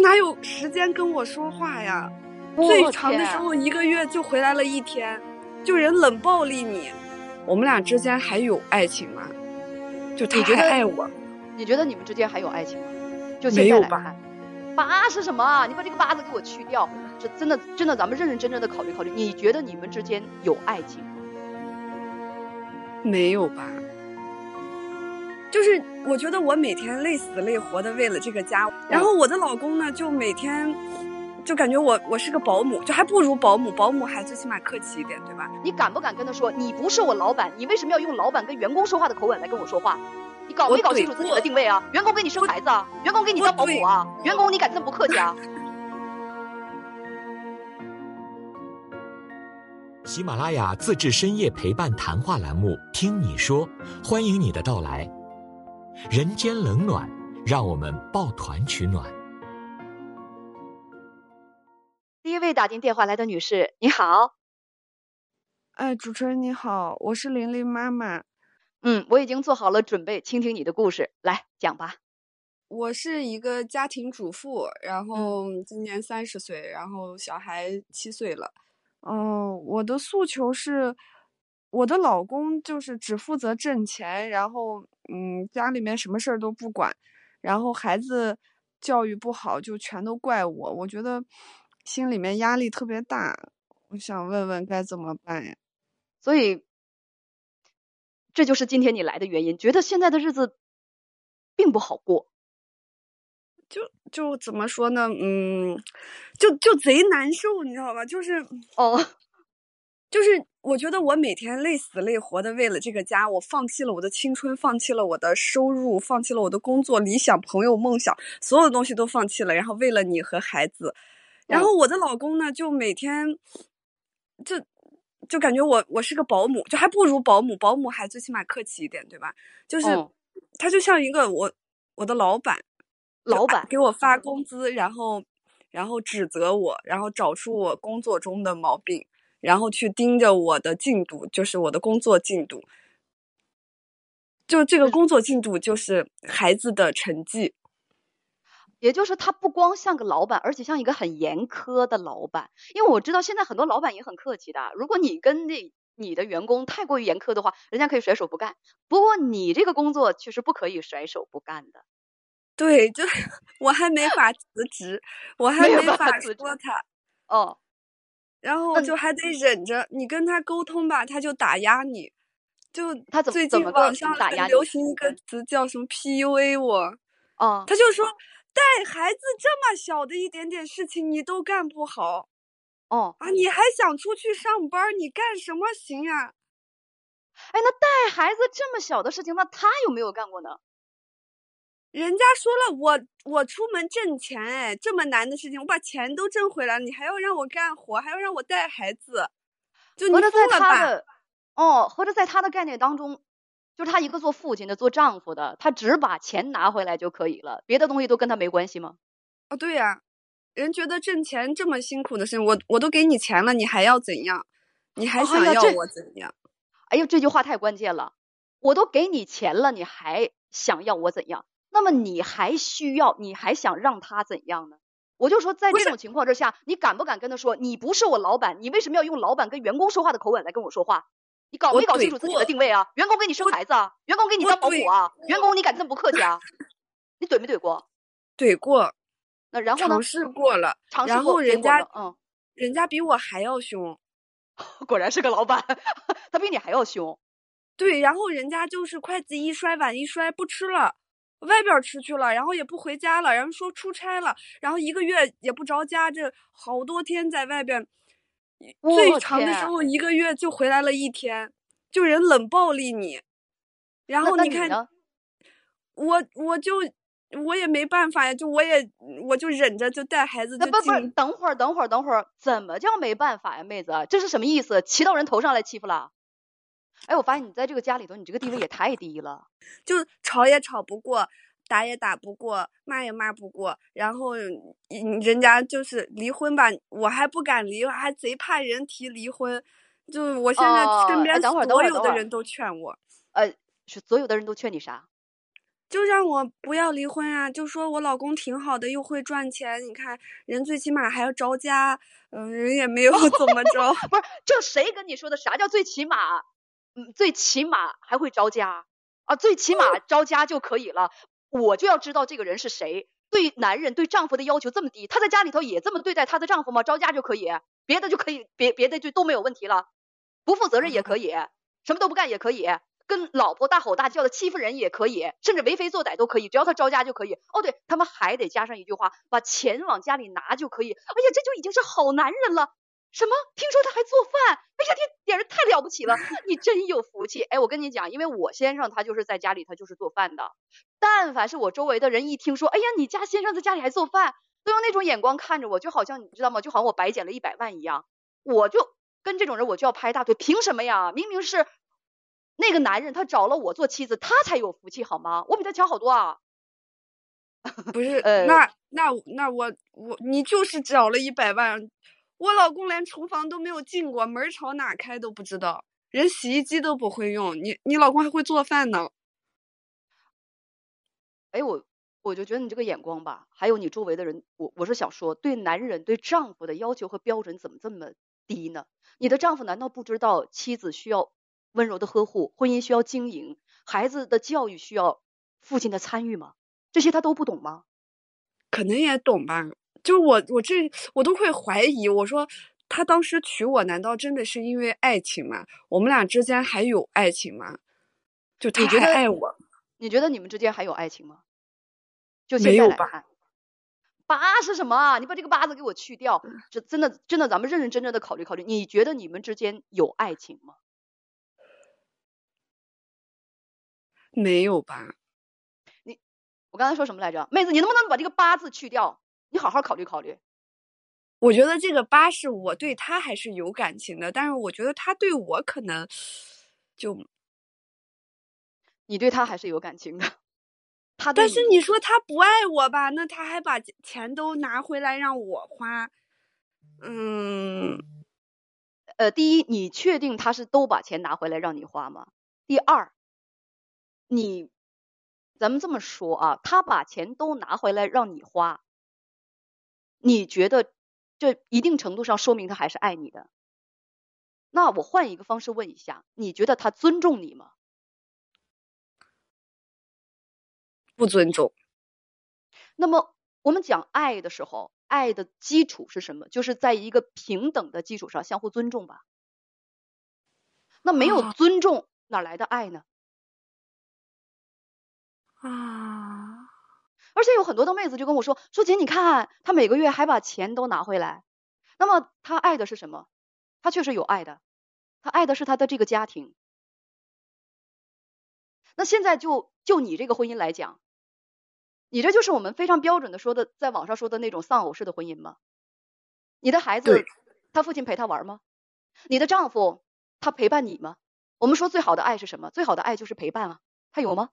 哪有时间跟我说话呀？最长的时候一个月就回来了一天，就人冷暴力你。我们俩之间还有爱情吗？就他还爱我？你觉得你们之间还有爱情吗？就没有吧？八是什么？你把这个八字给我去掉。这真的真的，咱们认认真真的考虑考虑。你觉得你们之间有爱情吗？没有吧？就是我觉得我每天累死累活的为了这个家，然后我的老公呢，就每天就感觉我我是个保姆，就还不如保姆，保姆还最起码客气一点，对吧？你敢不敢跟他说，你不是我老板，你为什么要用老板跟员工说话的口吻来跟我说话？你搞没搞清楚自己的定位啊？员工给你生孩子啊？员工给你当保姆啊？员工你敢这么不客气啊？喜马拉雅自制深夜陪伴谈话栏目《听你说》，欢迎你的到来。人间冷暖，让我们抱团取暖。第一位打进电话来的女士，你好。哎，主持人你好，我是玲玲妈妈。嗯，我已经做好了准备，倾听你的故事，来讲吧。我是一个家庭主妇，然后今年三十岁，然后小孩七岁了。嗯，我的诉求是。我的老公就是只负责挣钱，然后嗯，家里面什么事儿都不管，然后孩子教育不好就全都怪我，我觉得心里面压力特别大，我想问问该怎么办呀？所以这就是今天你来的原因，觉得现在的日子并不好过，就就怎么说呢？嗯，就就贼难受，你知道吧？就是哦。就是我觉得我每天累死累活的为了这个家，我放弃了我的青春，放弃了我的收入，放弃了我的工作、理想、朋友、梦想，所有的东西都放弃了。然后为了你和孩子，然后我的老公呢，就每天就就感觉我我是个保姆，就还不如保姆，保姆还最起码客气一点，对吧？就是他就像一个我我的老板，老板给我发工资，然后然后指责我，然后找出我工作中的毛病。然后去盯着我的进度，就是我的工作进度，就这个工作进度就是孩子的成绩，也就是他不光像个老板，而且像一个很严苛的老板。因为我知道现在很多老板也很客气的，如果你跟那你的员工太过于严苛的话，人家可以甩手不干。不过你这个工作确实不可以甩手不干的。对，就 我还没 法辞职，我还没法说他。哦。然后就还得忍着，你跟他沟通吧，他就打压你。就他怎最近网上很流行一个词叫什么 PUA 我。哦。他就说带孩子这么小的一点点事情你都干不好。哦。啊，你还想出去上班？你干什么行呀？哎，那带孩子这么小的事情，那他有没有干过呢？人家说了，我我出门挣钱，哎，这么难的事情，我把钱都挣回来了，你还要让我干活，还要让我带孩子，就你在他的哦，合着在他的概念当中，就是他一个做父亲的、做丈夫的，他只把钱拿回来就可以了，别的东西都跟他没关系吗？哦，对呀，人觉得挣钱这么辛苦的事情，我我都给你钱了，你还要怎样？你还想要我怎样？哎呦，这句话太关键了，我都给你钱了，你还想要我怎样？那么你还需要，你还想让他怎样呢？我就说，在这种情况之下，你敢不敢跟他说，你不是我老板，你为什么要用老板跟员工说话的口吻来跟我说话？你搞没搞清楚自己的定位啊？员工给你生孩子啊？员工给你当保姆啊？员工你敢这么不客气啊？你怼没怼过？怼过。那然后呢？尝试过了，尝试过，人家嗯，人家比我还要凶，果然是个老板，他比你还要凶。对，然后人家就是筷子一摔，碗一摔，不吃了。外边吃去了，然后也不回家了，然后说出差了，然后一个月也不着家，这好多天在外边，最长的时候一个月就回来了一天，就人冷暴力你，然后你看，我我就我也没办法呀，就我也我就忍着就带孩子。那不不，等会儿等会儿等会儿，怎么叫没办法呀，妹子，这是什么意思？骑到人头上来欺负了？哎，我发现你在这个家里头，你这个地位也太低了，就吵也吵不过，打也打不过，骂也骂不过，然后人家就是离婚吧，我还不敢离，还贼怕人提离婚，就我现在身边所有的人都劝我，呃，是所有的人都劝你啥？就让我不要离婚啊！就说我老公挺好的，又会赚钱，你看人最起码还要着家，嗯，人也没有 怎么着。不是，这谁跟你说的？啥叫最起码？嗯，最起码还会招家啊？最起码招家就可以了。我就要知道这个人是谁。对男人对丈夫的要求这么低，他在家里头也这么对待他的丈夫吗？招家就可以，别的就可以，别别的就都没有问题了。不负责任也可以，什么都不干也可以。跟老婆大吼大叫的欺负人也可以，甚至为非作歹都可以，只要他招家就可以。哦，对他们还得加上一句话，把钱往家里拿就可以。哎呀，这就已经是好男人了。什么？听说他还做饭？哎呀，这简直太了不起了，你真有福气。哎，我跟你讲，因为我先生他就是在家里，他就是做饭的。但凡是我周围的人一听说，哎呀，你家先生在家里还做饭，都用那种眼光看着我，就好像你知道吗？就好像我白捡了一百万一样。我就跟这种人，我就要拍大腿。凭什么呀？明明是。那个男人他找了我做妻子，他才有福气好吗？我比他强好多啊！不是，那那那我我你就是找了一百万，我老公连厨房都没有进过，门朝哪开都不知道，人洗衣机都不会用，你你老公还会做饭呢。哎，我我就觉得你这个眼光吧，还有你周围的人，我我是想说，对男人对丈夫的要求和标准怎么这么低呢？你的丈夫难道不知道妻子需要？温柔的呵护，婚姻需要经营，孩子的教育需要父亲的参与吗？这些他都不懂吗？可能也懂吧。就我，我这我都会怀疑。我说他当时娶我，难道真的是因为爱情吗？我们俩之间还有爱情吗？就他还爱我？你觉得你们之间还有爱情吗？就现在来看，八是什么？你把这个八字给我去掉。这真的真的，咱们认认真真的考虑考虑。你觉得你们之间有爱情吗？没有吧？你，我刚才说什么来着？妹子，你能不能把这个八字去掉？你好好考虑考虑。我觉得这个八是我对他还是有感情的，但是我觉得他对我可能就，你对他还是有感情的。他但是你说他不爱我吧？那他还把钱都拿回来让我花。嗯，呃，第一，你确定他是都把钱拿回来让你花吗？第二。你，咱们这么说啊，他把钱都拿回来让你花，你觉得这一定程度上说明他还是爱你的？那我换一个方式问一下，你觉得他尊重你吗？不尊重。那么我们讲爱的时候，爱的基础是什么？就是在一个平等的基础上相互尊重吧。那没有尊重，哪来的爱呢？啊！而且有很多的妹子就跟我说：“说姐，你看他每个月还把钱都拿回来，那么他爱的是什么？他确实有爱的，他爱的是他的这个家庭。那现在就就你这个婚姻来讲，你这就是我们非常标准的说的，在网上说的那种丧偶式的婚姻吗？你的孩子，他父亲陪他玩吗？你的丈夫，他陪伴你吗？我们说最好的爱是什么？最好的爱就是陪伴啊，他有吗？”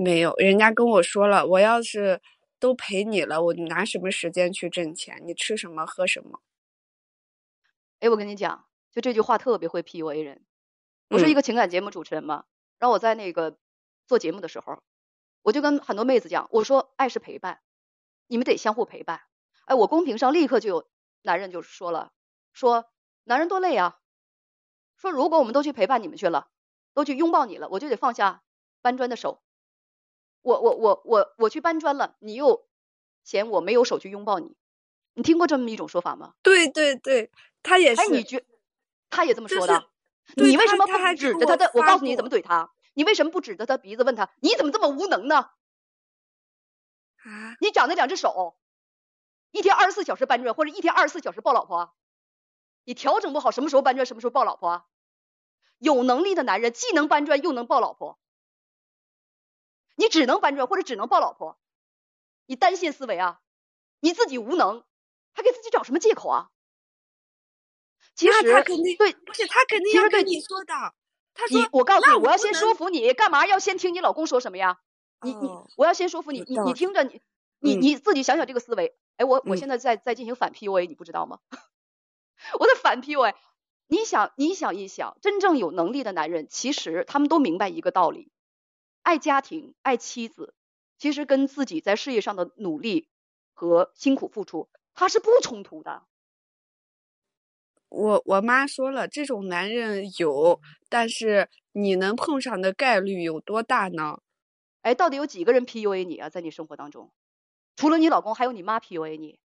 没有，人家跟我说了，我要是都陪你了，我拿什么时间去挣钱？你吃什么喝什么？哎，我跟你讲，就这句话特别会 PUA 人。我是一个情感节目主持人嘛，然后我在那个做节目的时候，我就跟很多妹子讲，我说爱是陪伴，你们得相互陪伴。哎，我公屏上立刻就有男人就说了，说男人多累啊，说如果我们都去陪伴你们去了，都去拥抱你了，我就得放下搬砖的手。我我我我我去搬砖了，你又嫌我没有手去拥抱你，你听过这么一种说法吗？对对对，他也是。哎，你觉他也这么说的？你为什么不指着他的？我告诉你怎么怼他。你为什么不指着他鼻子问他？你怎么这么无能呢？啊！你长那两只手，一天二十四小时搬砖，或者一天二十四小时抱老婆，你调整不好什么时候搬砖，什么时候抱老婆？有能力的男人既能搬砖又能抱老婆。你只能搬砖或者只能抱老婆，你单线思维啊！你自己无能，还给自己找什么借口啊？其实他肯定对，不是他肯定要跟你说的。他说：“我告诉你，我要先说服你，干嘛要先听你老公说什么呀？你你，我要先说服你，你你听着，你你你自己想想这个思维。哎，我我现在在在进行反 PUA，你不知道吗？我在反 PUA。你想你想一想，真正有能力的男人，其实他们都明白一个道理。”爱家庭、爱妻子，其实跟自己在事业上的努力和辛苦付出，它是不冲突的。我我妈说了，这种男人有，但是你能碰上的概率有多大呢？哎，到底有几个人 PUA 你啊？在你生活当中，除了你老公，还有你妈 PUA 你。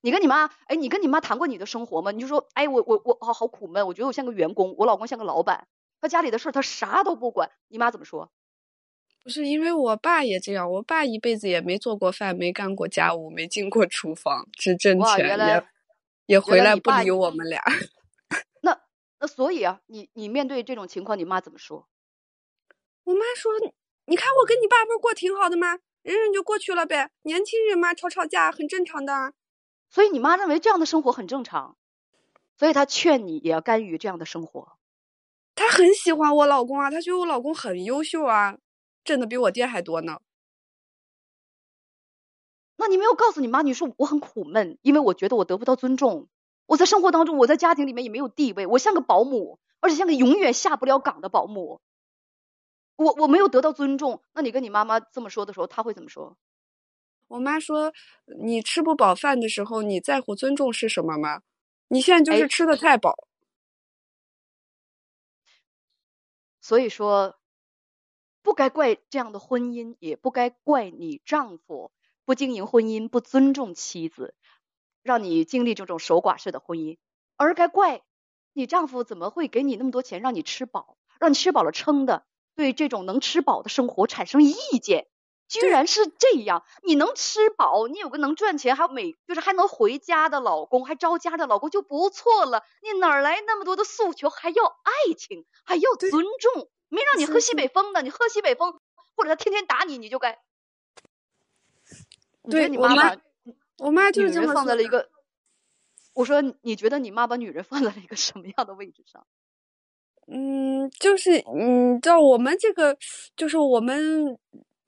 你跟你妈，哎，你跟你妈谈过你的生活吗？你就说，哎，我我我好好苦闷，我觉得我像个员工，我老公像个老板，他家里的事儿他啥都不管。你妈怎么说？不是因为我爸也这样，我爸一辈子也没做过饭，没干过家务，没进过厨房，只挣钱也也回来不理我们俩。那那所以啊，你你面对这种情况，你妈怎么说？我妈说，你看我跟你爸不是过挺好的吗？忍忍就过去了呗，年轻人嘛，吵吵架很正常的。所以你妈认为这样的生活很正常，所以她劝你也要甘于这样的生活。她很喜欢我老公啊，她觉得我老公很优秀啊，挣的比我爹还多呢。那你没有告诉你妈，你说我很苦闷，因为我觉得我得不到尊重，我在生活当中，我在家庭里面也没有地位，我像个保姆，而且像个永远下不了岗的保姆。我我没有得到尊重，那你跟你妈妈这么说的时候，她会怎么说？我妈说：“你吃不饱饭的时候，你在乎尊重是什么吗？你现在就是吃的太饱。”所以说，不该怪这样的婚姻，也不该怪你丈夫不经营婚姻、不尊重妻子，让你经历这种守寡式的婚姻，而该怪你丈夫怎么会给你那么多钱让你吃饱，让你吃饱了撑的，对这种能吃饱的生活产生意见。居然是这样！你能吃饱，你有个能赚钱，还每就是还能回家的老公，还招家的老公就不错了。你哪来那么多的诉求？还要爱情，还要尊重？没让你喝西北风的，你喝西北风，或者他天天打你，你就该。对，你妈妈，我妈就是这么放在了一个。我说，你觉得你妈把女人放在了一个什么样的位置上？嗯，就是嗯，照我们这个，就是我们。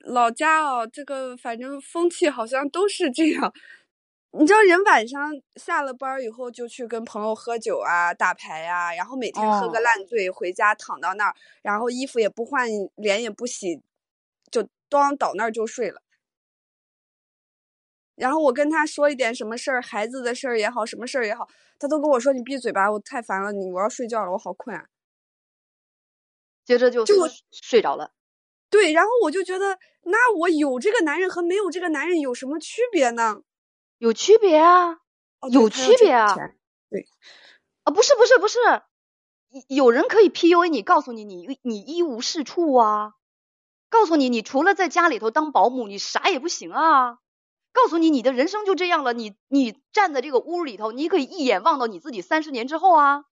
老家哦，这个反正风气好像都是这样。你知道，人晚上下了班以后就去跟朋友喝酒啊、打牌呀，然后每天喝个烂醉，回家躺到那儿，然后衣服也不换，脸也不洗，就咣倒那儿就睡了。然后我跟他说一点什么事儿，孩子的事儿也好，什么事儿也好，他都跟我说：“你闭嘴吧，我太烦了，你我要睡觉了，我好困。”啊接着就就睡着了。对，然后我就觉得，那我有这个男人和没有这个男人有什么区别呢？有区别啊，有区别啊。对，啊，不是不是不是，有人可以 PUA 你，告诉你你你一无是处啊，告诉你你除了在家里头当保姆，你啥也不行啊，告诉你你的人生就这样了，你你站在这个屋里头，你可以一眼望到你自己三十年之后啊，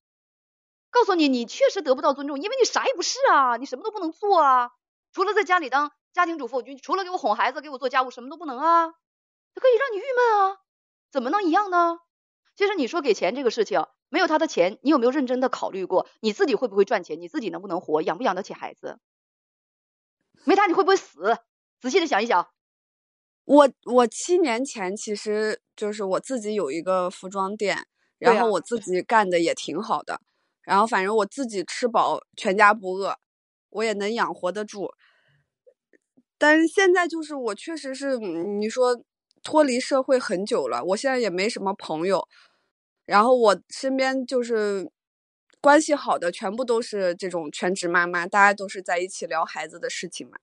告诉你你确实得不到尊重，因为你啥也不是啊，你什么都不能做啊。除了在家里当家庭主妇，就除了给我哄孩子、给我做家务，什么都不能啊！他可以让你郁闷啊，怎么能一样呢？其实你说给钱这个事情，没有他的钱，你有没有认真的考虑过你自己会不会赚钱？你自己能不能活？养不养得起孩子？没他你会不会死？仔细的想一想。我我七年前其实就是我自己有一个服装店，然后我自己干的也挺好的，然后反正我自己吃饱，全家不饿。我也能养活得住，但是现在就是我确实是你说脱离社会很久了，我现在也没什么朋友，然后我身边就是关系好的全部都是这种全职妈妈，大家都是在一起聊孩子的事情嘛。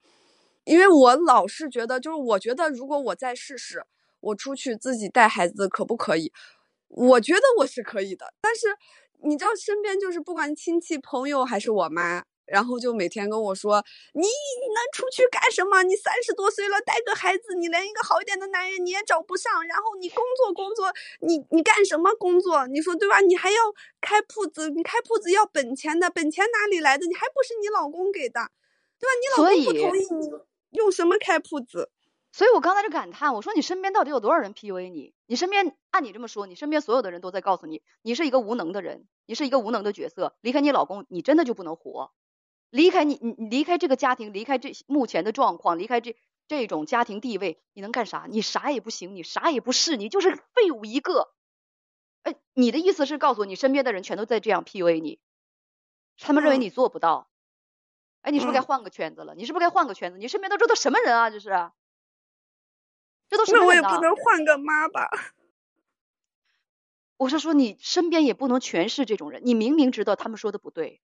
因为我老是觉得，就是我觉得如果我再试试，我出去自己带孩子可不可以？我觉得我是可以的，但是你知道身边就是不管亲戚朋友还是我妈。然后就每天跟我说：“你能出去干什么？你三十多岁了，带个孩子，你连一个好一点的男人你也找不上。然后你工作工作，你你干什么工作？你说对吧？你还要开铺子，你开铺子要本钱的，本钱哪里来的？你还不是你老公给的，对吧？你老公不同意，你用什么开铺子？所以我刚才就感叹，我说你身边到底有多少人 PUA 你？你身边按你这么说，你身边所有的人都在告诉你，你是一个无能的人，你是一个无能的角色，离开你老公，你真的就不能活。”离开你，你离开这个家庭，离开这目前的状况，离开这这种家庭地位，你能干啥？你啥也不行，你啥也不是，你就是废物一个。哎，你的意思是告诉我，你身边的人全都在这样 PUA 你，他们认为你做不到。哎，你是不是该嗯换个圈子了？你是不是该换个圈子？你身边都这都什么人啊？这是，这都什那我也？不能换个妈吧？我是说，你身边也不能全是这种人。你明明知道他们说的不对，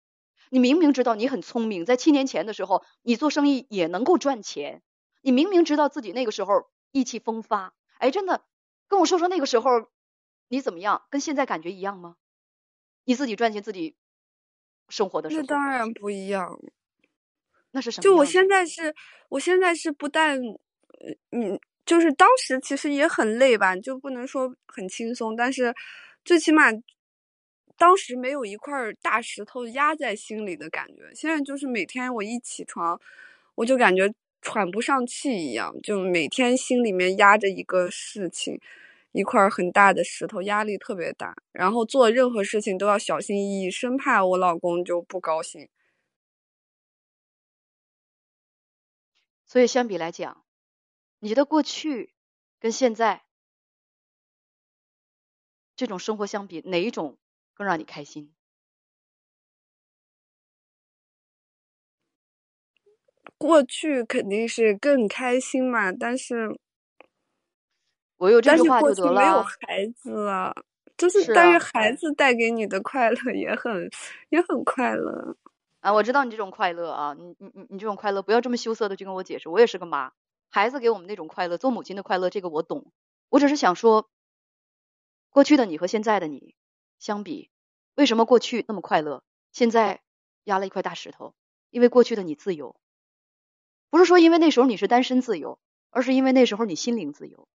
你明明知道你很聪明，在七年前的时候，你做生意也能够赚钱。你明明知道自己那个时候意气风发，哎，真的，跟我说说那个时候你怎么样？跟现在感觉一样吗？你自己赚钱自己生活的时那，当然不一样。那是什么就我现在是，我现在是不但，呃嗯，就是当时其实也很累吧，就不能说很轻松，但是最起码当时没有一块大石头压在心里的感觉。现在就是每天我一起床，我就感觉喘不上气一样，就每天心里面压着一个事情，一块很大的石头，压力特别大。然后做任何事情都要小心翼翼，生怕我老公就不高兴。所以相比来讲，你觉得过去跟现在这种生活相比，哪一种更让你开心？过去肯定是更开心嘛，但是我有这句话就得了。去没有孩子了，就是是啊但是孩子带给你的快乐也很也很快乐。啊，我知道你这种快乐啊，你你你你这种快乐，不要这么羞涩的去跟我解释。我也是个妈，孩子给我们那种快乐，做母亲的快乐，这个我懂。我只是想说，过去的你和现在的你相比，为什么过去那么快乐，现在压了一块大石头？因为过去的你自由，不是说因为那时候你是单身自由，而是因为那时候你心灵自由。